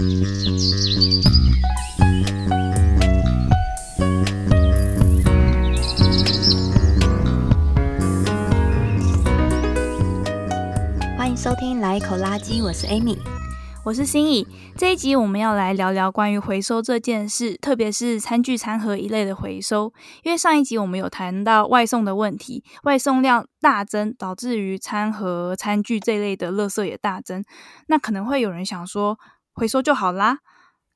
欢迎收听《来一口垃圾》，我是 Amy。我是心怡，这一集我们要来聊聊关于回收这件事，特别是餐具餐盒一类的回收。因为上一集我们有谈到外送的问题，外送量大增，导致于餐盒、餐具这类的垃圾也大增。那可能会有人想说，回收就好啦。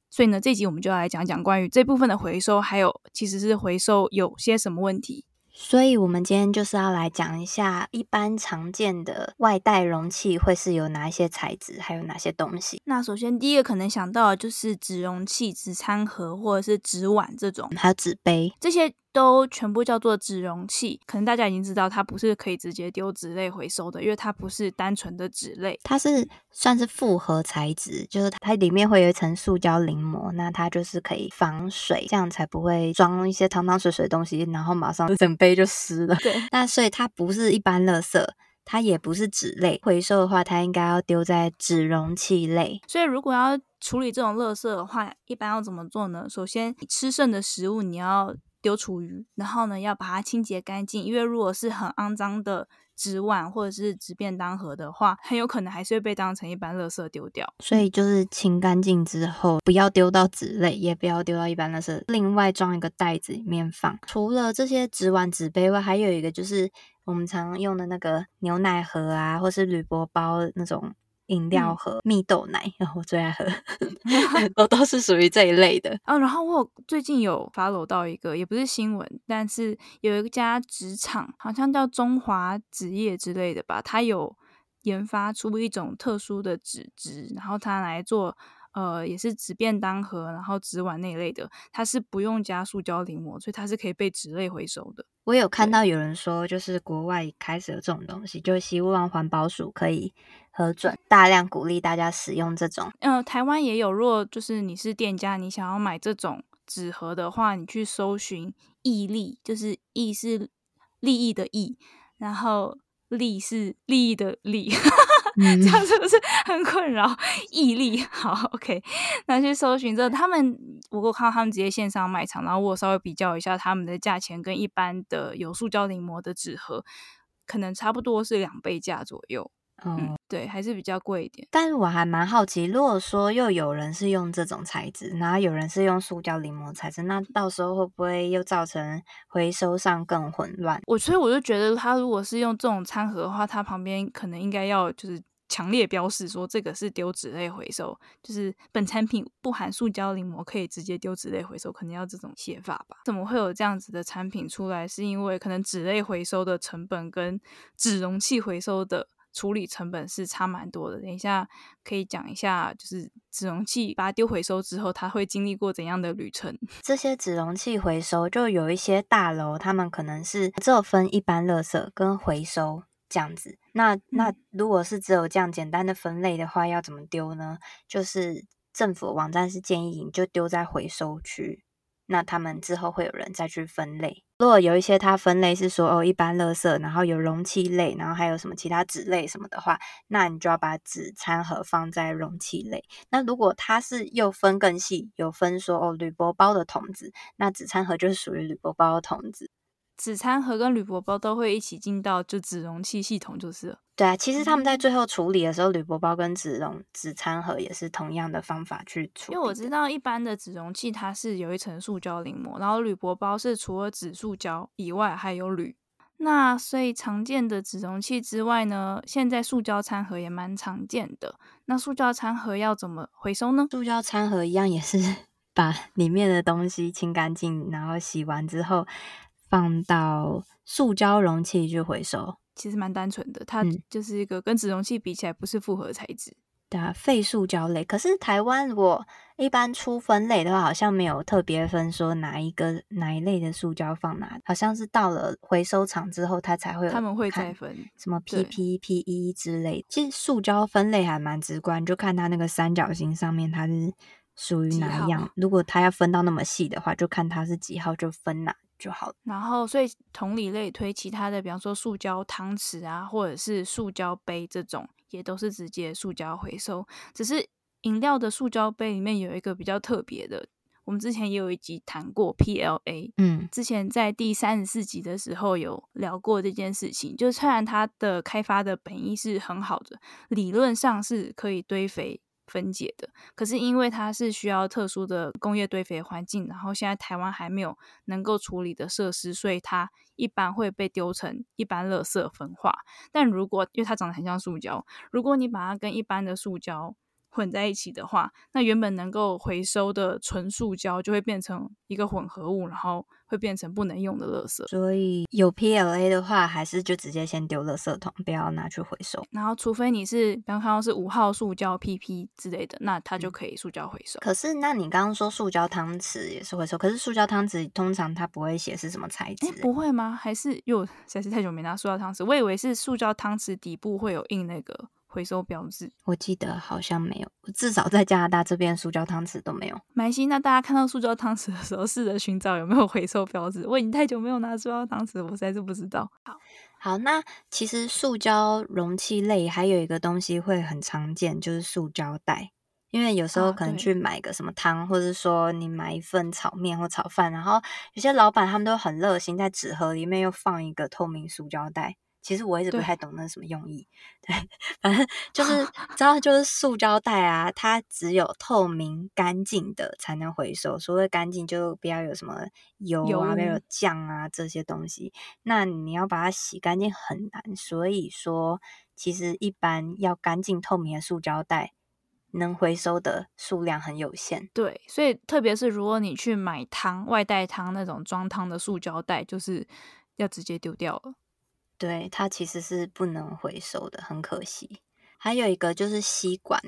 所以呢，这集我们就要来讲讲关于这部分的回收，还有其实是回收有些什么问题。所以，我们今天就是要来讲一下一般常见的外带容器会是有哪一些材质，还有哪些东西。那首先，第一个可能想到的就是纸容器、纸餐盒或者是纸碗这种，还有纸杯这些。都全部叫做纸容器，可能大家已经知道，它不是可以直接丢纸类回收的，因为它不是单纯的纸类，它是算是复合材质，就是它里面会有一层塑胶淋膜，那它就是可以防水，这样才不会装一些汤汤水水的东西，然后马上整杯就湿了。对，那所以它不是一般垃圾，它也不是纸类回收的话，它应该要丢在纸容器类。所以如果要处理这种垃圾的话，一般要怎么做呢？首先，吃剩的食物你要。丢厨余，然后呢，要把它清洁干净，因为如果是很肮脏的纸碗或者是纸便当盒的话，很有可能还是会被当成一般垃圾丢掉。所以就是清干净之后，不要丢到纸类，也不要丢到一般垃圾，另外装一个袋子里面放。除了这些纸碗、纸杯外，还有一个就是我们常用的那个牛奶盒啊，或是铝箔包那种。饮料盒、蜜豆奶，然后我最爱喝，都都是属于这一类的。啊，然后我最近有 follow 到一个，也不是新闻，但是有一家纸厂，好像叫中华纸业之类的吧，它有研发出一种特殊的纸质，然后它来做。呃，也是纸便当盒，然后纸碗那一类的，它是不用加塑胶淋膜，所以它是可以被纸类回收的。我有看到有人说，就是国外开始有这种东西，就希望环保署可以核准，大量鼓励大家使用这种。嗯、呃，台湾也有，如果就是你是店家，你想要买这种纸盒的话，你去搜寻益利，就是益是利益的益，然后利是利益的利。嗯、这样是不是很困扰？毅力 好，OK，那去搜寻这他们，我我看到他们直接线上卖场，然后我稍微比较一下他们的价钱，跟一般的有塑胶淋膜的纸盒，可能差不多是两倍价左右。嗯，嗯，对，还是比较贵一点。但是我还蛮好奇，如果说又有人是用这种材质，然后有人是用塑胶淋膜材质，那到时候会不会又造成回收上更混乱？我所以我就觉得，他如果是用这种餐盒的话，它旁边可能应该要就是强烈标示说这个是丢纸类回收，就是本产品不含塑胶淋膜，可以直接丢纸类回收，可能要这种写法吧？怎么会有这样子的产品出来？是因为可能纸类回收的成本跟纸容器回收的。处理成本是差蛮多的。等一下可以讲一下，就是纸容器把它丢回收之后，它会经历过怎样的旅程？这些纸容器回收，就有一些大楼，他们可能是只有分一般垃圾跟回收这样子。那那如果是只有这样简单的分类的话，要怎么丢呢？就是政府网站是建议你就丢在回收区。那他们之后会有人再去分类。如果有一些它分类是说哦，一般垃圾，然后有容器类，然后还有什么其他纸类什么的话，那你就要把纸餐盒放在容器类。那如果它是又分更细，有分说哦，铝箔包的桶子，那纸餐盒就是属于铝箔包的桶子。纸餐盒跟铝箔包都会一起进到就纸容器系统，就是了。对啊，其实他们在最后处理的时候，铝箔包跟纸容纸餐盒也是同样的方法去处理。因为我知道一般的纸容器它是有一层塑胶淋膜，然后铝箔包是除了纸塑胶以外还有铝。那所以常见的纸容器之外呢，现在塑胶餐盒也蛮常见的。那塑胶餐盒要怎么回收呢？塑胶餐盒一样也是 把里面的东西清干净，然后洗完之后。放到塑胶容器去回收，其实蛮单纯的。它就是一个跟纸容器比起来不是复合材质，对啊，废塑胶类。可是台湾如果一般出分类的话，好像没有特别分说哪一个哪一类的塑胶放哪，好像是到了回收厂之后，它才会有他们会再分什么 PP、PE 之类。其实塑胶分类还蛮直观，就看它那个三角形上面它是属于哪一样。如果它要分到那么细的话，就看它是几号就分哪。就好，然后所以同理类推，其他的比方说塑胶汤匙啊，或者是塑胶杯这种，也都是直接塑胶回收。只是饮料的塑胶杯里面有一个比较特别的。我们之前也有一集谈过 PLA，嗯，之前在第三十四集的时候有聊过这件事情。就是虽然它的开发的本意是很好的，理论上是可以堆肥分解的，可是因为它是需要特殊的工业堆肥环境，然后现在台湾还没有能够处理的设施，所以它一般会被丢成一般垃圾焚化。但如果因为它长得很像塑胶，如果你把它跟一般的塑胶混在一起的话，那原本能够回收的纯塑胶就会变成一个混合物，然后会变成不能用的垃圾。所以有 PLA 的话，还是就直接先丢垃圾桶，不要拿去回收。然后，除非你是，比方看到是五号塑胶 PP 之类的，那它就可以塑胶回收。可是，那你刚刚说塑胶汤匙也是回收，可是塑胶汤匙通常它不会写是什么材质？不会吗？还是又实在是太久没拿塑胶汤匙，我以为是塑胶汤匙底部会有印那个。回收标志，我记得好像没有，至少在加拿大这边，塑胶汤匙都没有。蛮新，那大家看到塑胶汤匙的时候，试着寻找有没有回收标志。我已经太久没有拿塑胶汤匙，我实在是不知道。好，好，那其实塑胶容器类还有一个东西会很常见，就是塑胶袋。因为有时候可能去买个什么汤，啊、或者说你买一份炒面或炒饭，然后有些老板他们都很热心，在纸盒里面又放一个透明塑胶袋。其实我一直不太懂那是什么用意，对，对，反正就 是知道就是塑胶袋啊，它只有透明干净的才能回收。所谓干净，就不要有什么油啊，不要有酱啊这些东西。那你要把它洗干净很难，所以说其实一般要干净透明的塑胶袋，能回收的数量很有限。对，所以特别是如果你去买汤外带汤那种装汤的塑胶袋，就是要直接丢掉了。对，它其实是不能回收的，很可惜。还有一个就是吸管，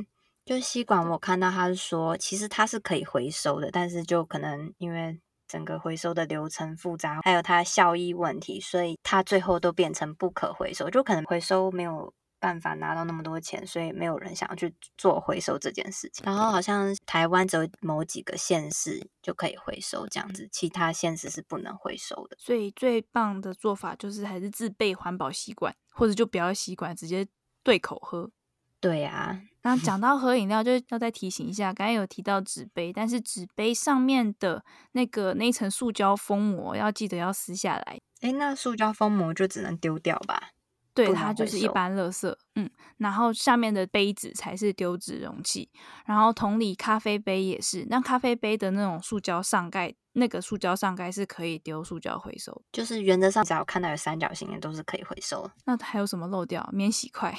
就是吸管，我看到他是说，其实它是可以回收的，但是就可能因为整个回收的流程复杂，还有它效益问题，所以它最后都变成不可回收，就可能回收没有。办法拿到那么多钱，所以没有人想要去做回收这件事情。然后好像台湾只有某几个县市就可以回收这样子，其他县市是不能回收的。所以最棒的做法就是还是自备环保吸管，或者就不要吸管，直接对口喝。对啊，那讲 到喝饮料，就要再提醒一下，刚才有提到纸杯，但是纸杯上面的那个那一层塑胶封膜要记得要撕下来。诶，那塑胶封膜就只能丢掉吧？对，它就是一般垃圾，嗯，然后下面的杯子才是丢纸容器，然后同理，咖啡杯也是，那咖啡杯的那种塑胶上盖，那个塑胶上盖是可以丢塑胶回收，就是原则上只要看到有三角形的都是可以回收。那还有什么漏掉？免洗筷，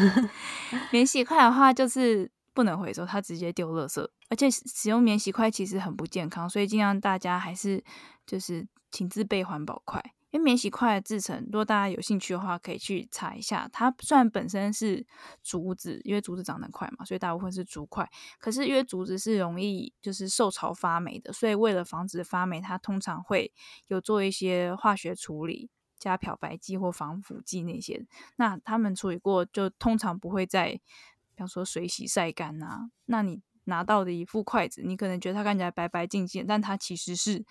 免洗筷的话就是不能回收，它直接丢垃圾，而且使用免洗筷其实很不健康，所以尽量大家还是就是请自备环保筷。因为免洗筷的制成，如果大家有兴趣的话，可以去查一下。它虽然本身是竹子，因为竹子长得快嘛，所以大部分是竹筷。可是因为竹子是容易就是受潮发霉的，所以为了防止发霉，它通常会有做一些化学处理，加漂白剂或防腐剂那些。那他们处理过，就通常不会再，比方说水洗晒干啊。那你拿到的一副筷子，你可能觉得它看起来白白净净，但它其实是。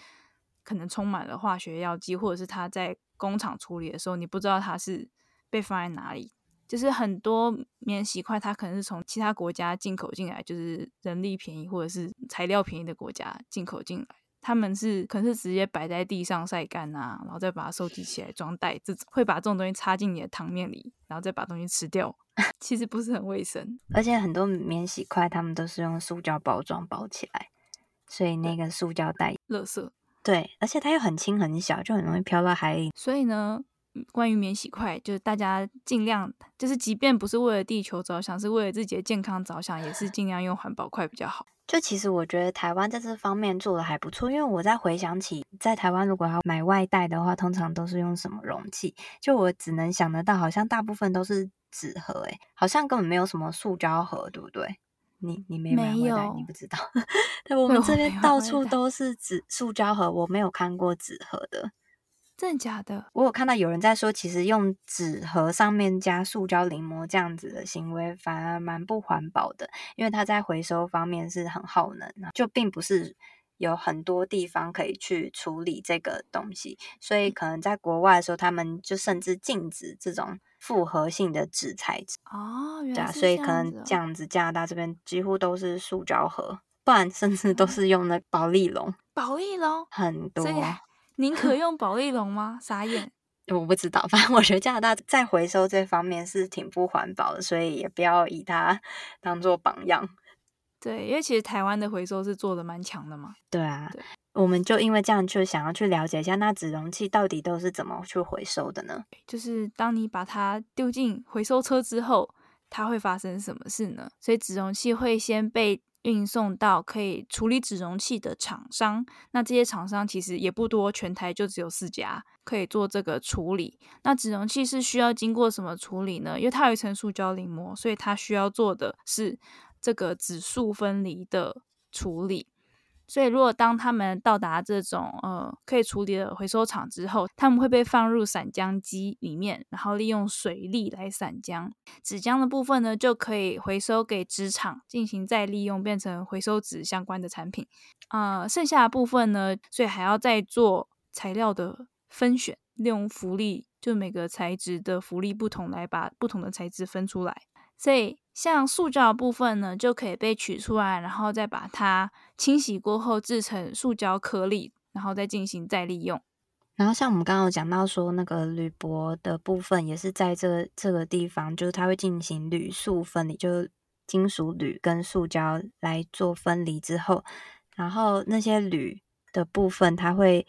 可能充满了化学药剂，或者是它在工厂处理的时候，你不知道它是被放在哪里。就是很多免洗筷，它可能是从其他国家进口进来，就是人力便宜或者是材料便宜的国家进口进来。他们是可能是直接摆在地上晒干啊，然后再把它收集起来装袋，这种会把这种东西插进你的汤面里，然后再把东西吃掉。其实不是很卫生，而且很多免洗筷他们都是用塑胶包装包起来，所以那个塑胶袋，垃圾。对，而且它又很轻很小，就很容易飘到海里。所以呢，关于免洗筷，就是大家尽量，就是即便不是为了地球着想，是为了自己的健康着想，也是尽量用环保筷比较好。就其实我觉得台湾在这方面做的还不错，因为我在回想起在台湾如果要买外带的话，通常都是用什么容器？就我只能想得到，好像大部分都是纸盒，诶，好像根本没有什么塑胶盒，对不对？你你没买回来，你不知道。但我们这边到处都是纸塑胶盒，我没有看过纸盒的。真的假的？我有看到有人在说，其实用纸盒上面加塑胶淋膜这样子的行为，反而蛮不环保的，因为它在回收方面是很耗能，就并不是有很多地方可以去处理这个东西，所以可能在国外的时候，他们就甚至禁止这种复合性的纸材质哦，对啊，所以可能这样子，加拿大这边几乎都是塑胶盒，不然甚至都是用那保丽龙。保丽龙很多，宁可用保丽龙吗？傻眼，我不知道，反正我觉得加拿大在回收这方面是挺不环保的，所以也不要以它当做榜样。对，因为其实台湾的回收是做的蛮强的嘛。对啊。对我们就因为这样，就想要去了解一下，那纸容器到底都是怎么去回收的呢？就是当你把它丢进回收车之后，它会发生什么事呢？所以纸容器会先被运送到可以处理纸容器的厂商。那这些厂商其实也不多，全台就只有四家可以做这个处理。那纸容器是需要经过什么处理呢？因为它有一层塑胶淋膜，所以它需要做的是这个纸塑分离的处理。所以，如果当他们到达这种呃可以处理的回收厂之后，他们会被放入散浆机里面，然后利用水力来散浆。纸浆的部分呢，就可以回收给纸厂进行再利用，变成回收纸相关的产品。呃，剩下的部分呢，所以还要再做材料的分选，利用浮力，就每个材质的浮力不同，来把不同的材质分出来。所以，像塑胶部分呢，就可以被取出来，然后再把它清洗过后制成塑胶颗粒，然后再进行再利用。然后，像我们刚刚有讲到说，那个铝箔的部分也是在这这个地方，就是它会进行铝塑分离，就是金属铝跟塑胶来做分离之后，然后那些铝的部分，它会。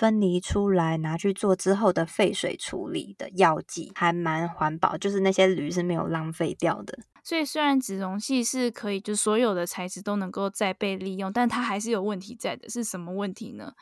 分离出来拿去做之后的废水处理的药剂，还蛮环保，就是那些铝是没有浪费掉的。所以虽然纸容器是可以，就所有的材质都能够再被利用，但它还是有问题在的。是什么问题呢？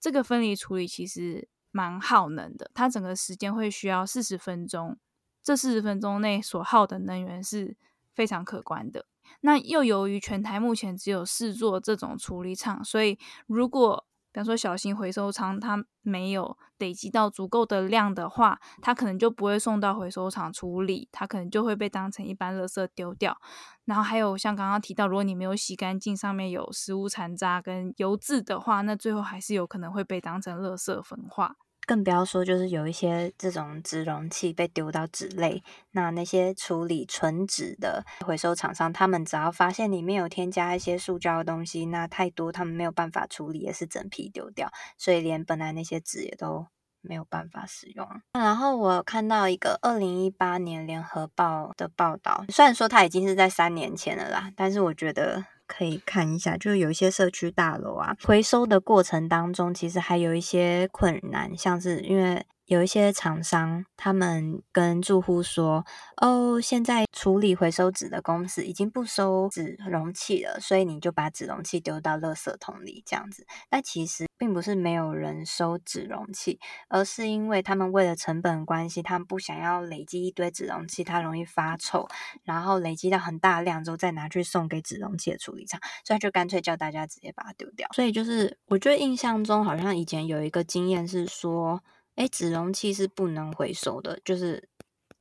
这个分离处理其实蛮耗能的，它整个时间会需要四十分钟，这四十分钟内所耗的能源是非常可观的。那又由于全台目前只有四座这种处理厂，所以如果比方说，小型回收仓它没有累积到足够的量的话，它可能就不会送到回收厂处理，它可能就会被当成一般垃圾丢掉。然后还有像刚刚提到，如果你没有洗干净，上面有食物残渣跟油渍的话，那最后还是有可能会被当成垃圾焚化。更不要说，就是有一些这种纸容器被丢到纸类，那那些处理纯纸的回收厂商，他们只要发现里面有添加一些塑胶的东西，那太多他们没有办法处理，也是整批丢掉，所以连本来那些纸也都没有办法使用。然后我看到一个二零一八年联合报的报道，虽然说它已经是在三年前了啦，但是我觉得。可以看一下，就是有一些社区大楼啊，回收的过程当中，其实还有一些困难，像是因为。有一些厂商，他们跟住户说：“哦，现在处理回收纸的公司已经不收纸容器了，所以你就把纸容器丢到垃圾桶里这样子。”但其实并不是没有人收纸容器，而是因为他们为了成本关系，他们不想要累积一堆纸容器，它容易发臭，然后累积到很大量之后再拿去送给纸容器的处理厂，所以就干脆叫大家直接把它丢掉。所以就是我觉得印象中好像以前有一个经验是说。哎，纸容器是不能回收的，就是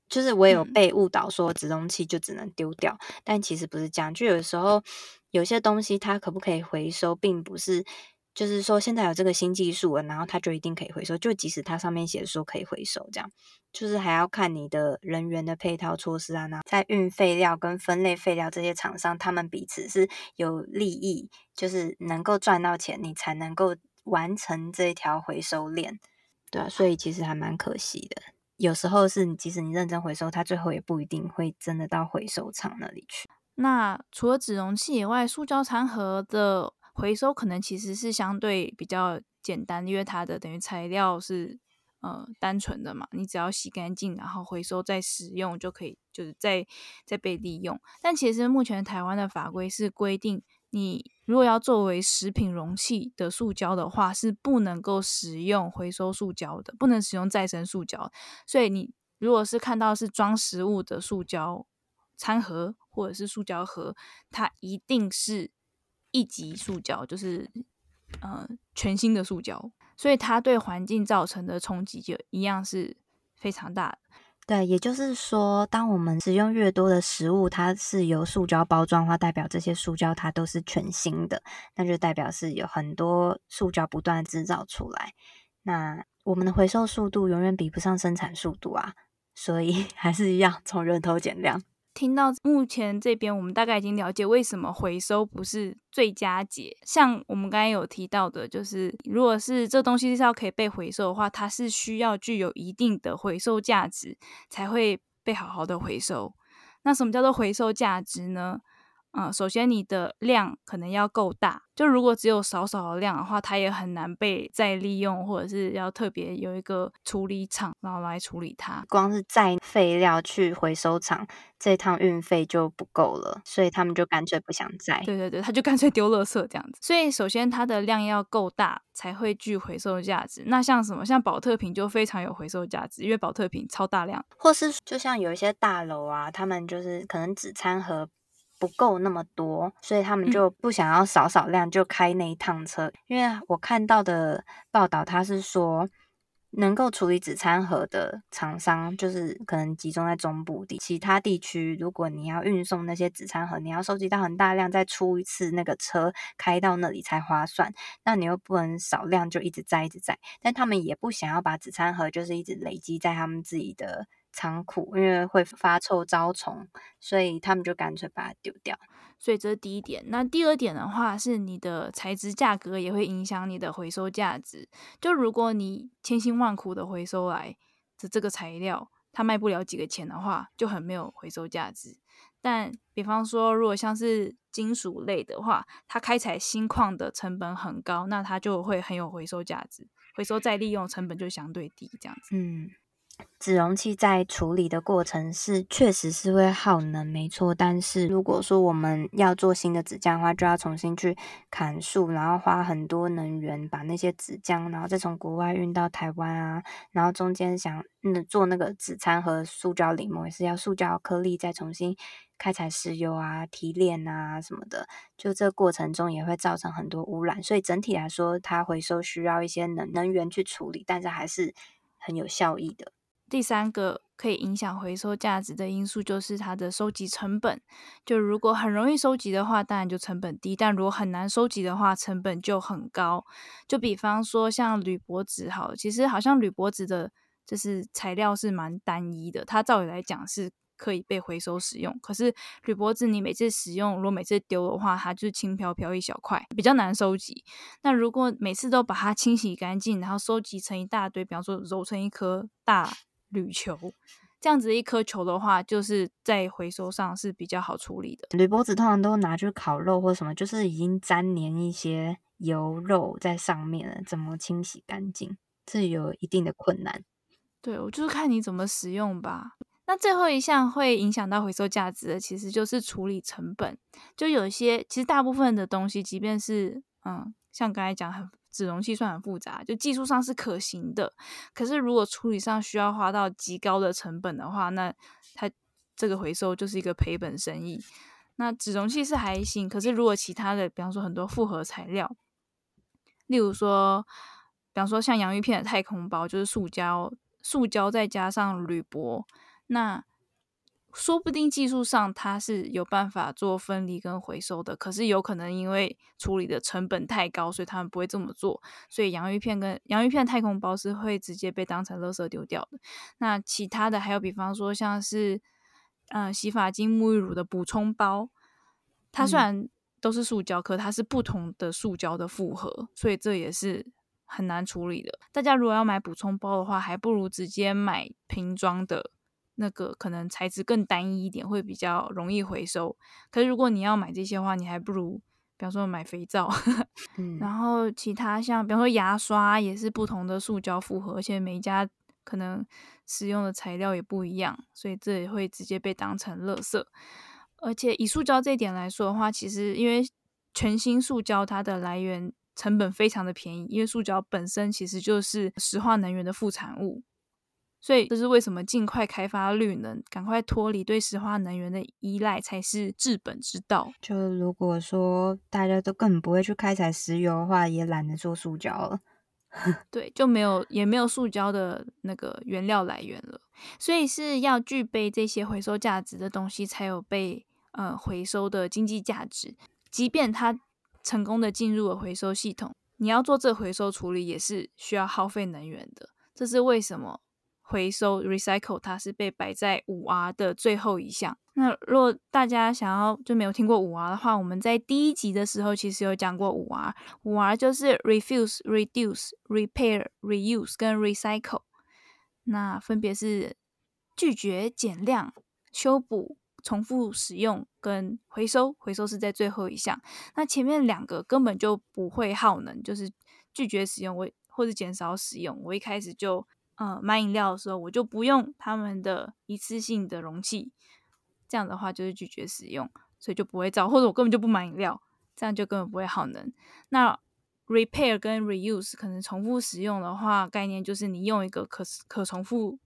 就是我有被误导说纸容器就只能丢掉，嗯，但其实不是这样。就有时候有些东西它可不可以回收，并不是就是说现在有这个新技术了，然后它就一定可以回收。就即使它上面写说可以回收，这样就是还要看你的人员的配套措施啊。那在运废料跟分类废料这些厂商，他们彼此是有利益，就是能够赚到钱，你才能够完成这条回收链。对啊，所以其实还蛮可惜的。有时候是，即使你认真回收，它最后也不一定会真的到回收厂那里去。那除了纸容器以外，塑胶餐盒的回收可能其实是相对比较简单，因为它的等于材料是呃单纯的嘛，你只要洗干净，然后回收再使用就可以，就是再再被利用。但其实目前台湾的法规是规定，你如果要作为食品容器的塑胶的话，是不能够使用回收塑胶的，不能使用再生塑胶。所以你如果是看到是装食物的塑胶餐盒或者是塑胶盒，它一定是一级塑胶，就是呃全新的塑胶，所以它对环境造成的冲击就一样是非常大的。对，也就是说，当我们使用越多的食物，它是由塑胶包装的话，代表这些塑胶它都是全新的，那就代表是有很多塑胶不断制造出来。那我们的回收速度永远比不上生产速度啊，所以 还是一样从源头减量。听到目前这边，我们大概已经了解为什么回收不是最佳解。像我们刚才有提到的，就是如果是这东西是要可以被回收的话，它是需要具有一定的回收价值才会被好好的回收。那什么叫做回收价值呢？嗯，首先你的量可能要够大，就如果只有少少的量的话，它也很难被再利用，或者是要特别有一个处理厂然后来处理它。光是载废料去回收厂，这趟运费就不够了，所以他们就干脆不想载。对对对，他就干脆丢垃圾这样子。所以首先它的量要够大，才会具回收价值。那像什么，像保特瓶就非常有回收价值，因为保特瓶超大量。或是就像有一些大楼啊，他们就是可能纸餐盒。不够那么多，所以他们就不想要少少量就开那一趟车。嗯、因为我看到的报道，他是说能够处理纸餐盒的厂商，就是可能集中在中部地，其他地区如果你要运送那些纸餐盒，你要收集到很大量，再出一次那个车开到那里才划算。那你又不能少量就一直载一直载，但他们也不想要把纸餐盒就是一直累积在他们自己的。仓库，因为会发臭招虫，所以他们就干脆把它丢掉。所以这是第一点。那第二点的话，是你的材质价格也会影响你的回收价值。就如果你千辛万苦的回收来的这个材料，它卖不了几个钱的话，就很没有回收价值。但比方说，如果像是金属类的话，它开采新矿的成本很高，那它就会很有回收价值，回收再利用成本就相对低，这样子。嗯。纸容器在处理的过程是确实是会耗能，没错。但是如果说我们要做新的纸浆的话，就要重新去砍树，然后花很多能源把那些纸浆，然后再从国外运到台湾啊。然后中间想嗯做那个纸餐和塑胶临摹，也是要塑胶颗粒再重新开采石油啊、提炼啊什么的。就这过程中也会造成很多污染，所以整体来说，它回收需要一些能能源去处理，但是还是很有效益的。第三个可以影响回收价值的因素就是它的收集成本。就如果很容易收集的话，当然就成本低；但如果很难收集的话，成本就很高。就比方说像铝箔纸，好，其实好像铝箔纸的就是材料是蛮单一的，它照理来讲是可以被回收使用。可是铝箔纸你每次使用，如果每次丢的话，它就是轻飘飘一小块，比较难收集。那如果每次都把它清洗干净，然后收集成一大堆，比方说揉成一颗大。铝球这样子一颗球的话，就是在回收上是比较好处理的。铝箔纸通常都拿去烤肉或什么，就是已经粘黏一些油肉在上面了，怎么清洗干净？这有一定的困难。对，我就是看你怎么使用吧。那最后一项会影响到回收价值的，其实就是处理成本。就有一些，其实大部分的东西，即便是嗯，像刚才讲很。纸容器算很复杂，就技术上是可行的，可是如果处理上需要花到极高的成本的话，那它这个回收就是一个赔本生意。那纸容器是还行，可是如果其他的，比方说很多复合材料，例如说，比方说像洋芋片的太空包，就是塑胶，塑胶再加上铝箔，那。说不定技术上它是有办法做分离跟回收的，可是有可能因为处理的成本太高，所以他们不会这么做。所以洋芋片跟洋芋片太空包是会直接被当成垃圾丢掉的。那其他的还有，比方说像是嗯洗发精、沐浴乳的补充包，它虽然都是塑胶，可它是不同的塑胶的复合，所以这也是很难处理的。大家如果要买补充包的话，还不如直接买瓶装的。那个可能材质更单一一点，会比较容易回收。可是如果你要买这些的话，你还不如，比方说买肥皂。嗯，然后其他像，比方说牙刷也是不同的塑胶复合，而且每一家可能使用的材料也不一样，所以这也会直接被当成垃圾。而且以塑胶这一点来说的话，其实因为全新塑胶它的来源成本非常的便宜，因为塑胶本身其实就是石化能源的副产物。所以这是为什么尽快开发绿能，赶快脱离对石化能源的依赖才是治本之道。就如果说大家都根本不会去开采石油的话，也懒得做塑胶了。对，就没有也没有塑胶的那个原料来源了。所以是要具备这些回收价值的东西，才有被呃回收的经济价值。即便它成功的进入了回收系统，你要做这回收处理也是需要耗费能源的。这是为什么？回收 recycle 它是被摆在五 R 的最后一项。那如果大家想要就没有听过五 R 的话，我们在第一集的时候其实有讲过五 R。五 R 就是 refuse、reduce、repair、reuse 跟 recycle。那分别是拒绝、减量、修补、重复使用跟回收。回收是在最后一项。那前面两个根本就不会耗能，就是拒绝使用我或者减少使用。我一开始就呃买饮料的时候，我就不用他们的一次性的容器。这样的话就是拒绝使用，所以就不会造，或者我根本就不买饮料，这样就根本不会耗能。那 repair 跟 reuse 可能重复使用的话，概念就是你用一个可可重复、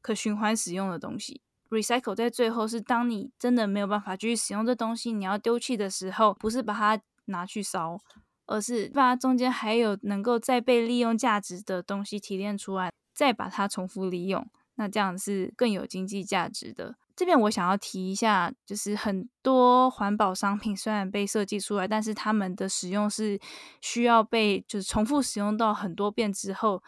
可循环使用的东西。recycle 在最后是当你真的没有办法继续使用这东西，你要丢弃的时候，不是把它拿去烧，而是把它中间还有能够再被利用价值的东西提炼出来，再把它重复利用，那这样是更有经济价值的。这边我想要提一下，就是很多环保商品虽然被设计出来，但是它们的使用是需要被就是重复使用到很多遍之后，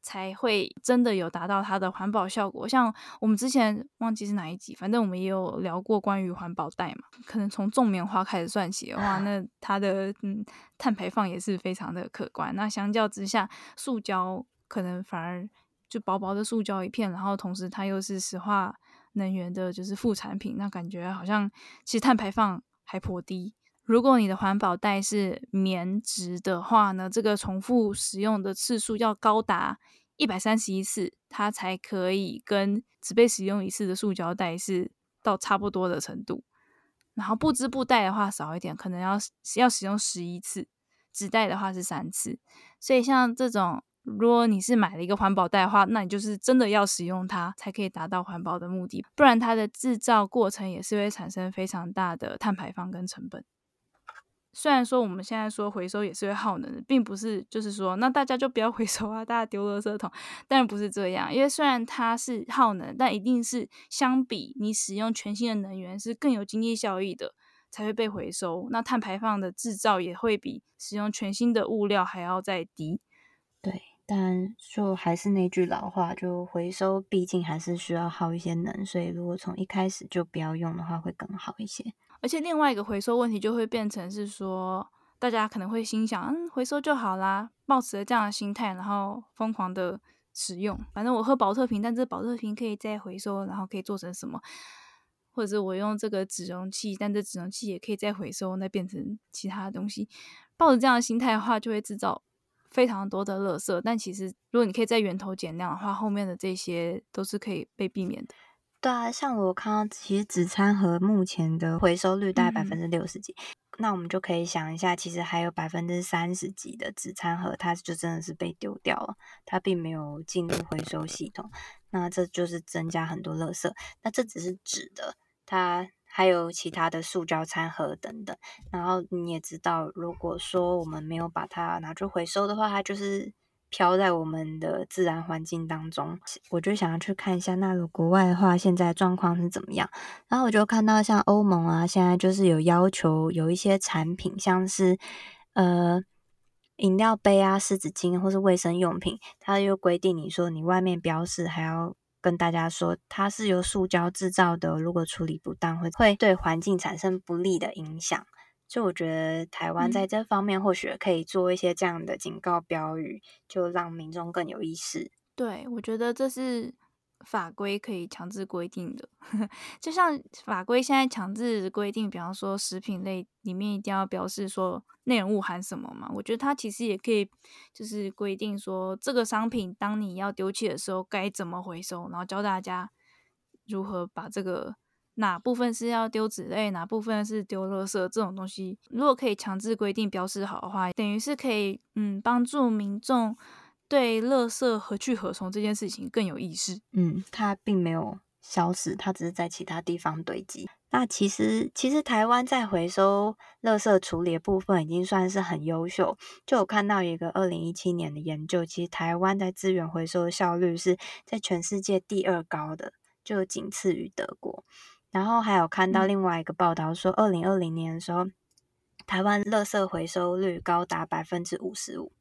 才会真的有达到它的环保效果。像我们之前忘记是哪一集，反正我们也有聊过关于环保袋嘛。可能从种棉花开始算起的话，那 它的嗯碳排放也是非常的可观。那相较之下，塑胶可能反而就薄薄的塑胶一片，然后同时它又是石化。能源的就是副产品，那感觉好像其实碳排放还颇低。如果你的环保袋是棉质的话呢，这个重复使用的次数要高达一百三十一次，它才可以跟只被使用一次的塑胶袋是到差不多的程度。然后不织布袋的话少一点，可能要要使用十一次，纸袋的话是三次。所以像这种。如果你是买了一个环保袋的话，那你就是真的要使用它，才可以达到环保的目的。不然它的制造过程也是会产生非常大的碳排放跟成本。虽然说我们现在说回收也是会耗能的，并不是就是说那大家就不要回收啊，大家丢垃圾桶。但不是这样，因为虽然它是耗能，但一定是相比你使用全新的能源是更有经济效益的，才会被回收。那碳排放的制造也会比使用全新的物料还要再低。对。但就还是那句老话，就回收毕竟还是需要耗一些能，所以如果从一开始就不要用的话，会更好一些。而且另外一个回收问题就会变成是说，大家可能会心想，嗯，回收就好啦，抱持了这样的心态，然后疯狂的使用。反正我喝保特瓶，但这保特瓶可以再回收，然后可以做成什么？或者是我用这个纸容器，但这纸容器也可以再回收，那变成其他的东西。抱着这样的心态的话，就会制造。非常多的垃圾，但其实如果你可以在源头减量的话，后面的这些都是可以被避免的。对啊，像我看到，其实纸餐盒目前的回收率大概百分之六十几，嗯、那我们就可以想一下，其实还有百分之三十几的纸餐盒，它就真的是被丢掉了，它并没有进入回收系统，那这就是增加很多垃圾。那这只是纸的，它。还有其他的塑胶餐盒等等，然后你也知道，如果说我们没有把它拿去回收的话，它就是飘在我们的自然环境当中。我就想要去看一下，那如果国外的话，现在状况是怎么样？然后我就看到像欧盟啊，现在就是有要求，有一些产品，像是呃饮料杯啊、湿纸巾或是卫生用品，它又规定你说你外面标示还要。跟大家说，它是由塑胶制造的，如果处理不当，会会对环境产生不利的影响。就我觉得台湾在这方面或许可以做一些这样的警告标语，就让民众更有意识。对，我觉得这是。法规可以强制规定的，就像法规现在强制规定，比方说食品类里面一定要标示说内容物含什么嘛。我觉得它其实也可以，就是规定说这个商品当你要丢弃的时候该怎么回收，然后教大家如何把这个哪部分是要丢纸类，哪部分是丢垃圾这种东西，如果可以强制规定标示好的话，等于是可以嗯帮助民众。对，垃圾何去何从这件事情更有意识。嗯，它并没有消失，它只是在其他地方堆积。那其实，其实台湾在回收垃圾处理的部分已经算是很优秀。就有看到一个二零一七年的研究，其实台湾在资源回收的效率是在全世界第二高的，就仅次于德国。然后还有看到另外一个报道说，二零二零年的时候，台湾垃圾回收率高达百分之五十五。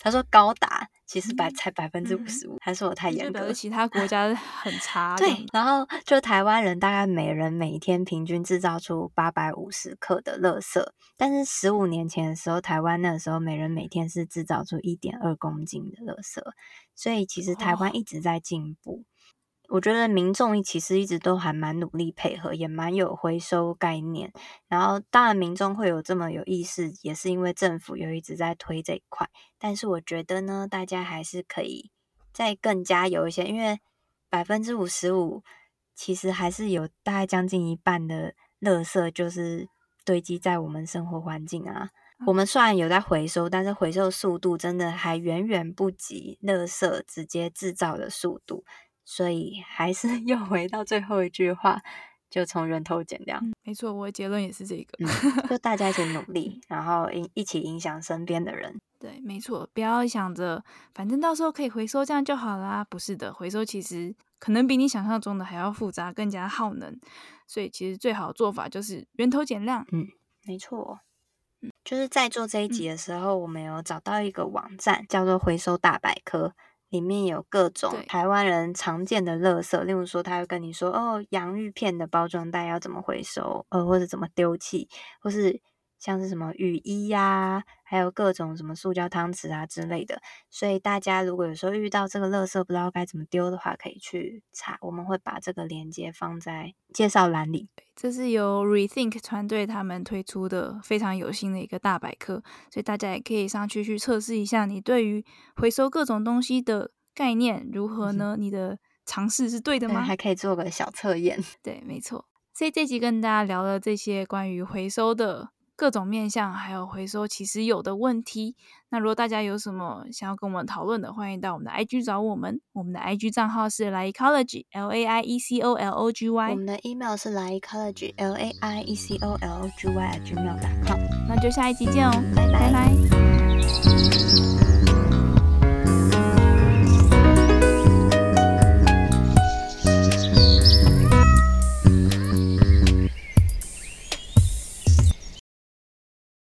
他说高达其实百才百分之五十五，还是我太严格了？其他国家很差。对，然后就台湾人大概每人每天平均制造出八百五十克的垃圾，但是十五年前的时候，台湾那个时候每人每天是制造出一点二公斤的垃圾，所以其实台湾一直在进步。哦我觉得民众其实一直都还蛮努力配合，也蛮有回收概念。然后，当然民众会有这么有意识，也是因为政府有一直在推这一块。但是，我觉得呢，大家还是可以再更加有一些，因为百分之五十五其实还是有大概将近一半的垃圾就是堆积在我们生活环境啊。我们虽然有在回收，但是回收速度真的还远远不及垃圾直接制造的速度。所以还是又回到最后一句话，就从源头减量。嗯，没错，我的结论也是这个。嗯，就大家一起努力，然后一一起影响身边的人。对，没错，不要想着反正到时候可以回收，这样就好啦。不是的，回收其实可能比你想象中的还要复杂，更加耗能。所以其实最好的做法就是源头减量。嗯，没错。嗯，就是在做这一集的时候，嗯，我们有找到一个网站，叫做“回收大百科”。里面有各种台湾人常见的垃圾，例如说，他会跟你说，哦，洋芋片的包装袋要怎么回收，呃，或者怎么丢弃，或是像是什么雨衣呀、啊，还有各种什么塑胶汤匙啊之类的。所以大家如果有时候遇到这个垃圾不知道该怎么丢的话，可以去查，我们会把这个链接放在介绍栏里。这是由 Rethink 团队他们推出的非常有心的一个大百科，所以大家也可以上去去测试一下，你对于回收各种东西的概念如何呢？你的尝试是对的吗？还可以做个小测验。对，没错。所以这集跟大家聊了这些关于回收的。各种面向，还有回收其实有的问题。那如果大家有什么想要跟我们讨论的，欢迎到我们的 IG 找我们。我们的 IG 账号是 Laiecology，L A I E C O L O G Y。我们的 email 是 Laiecology，L A I E C O L O G Y at gmail.com。那就下一集见哦，拜拜。拜拜。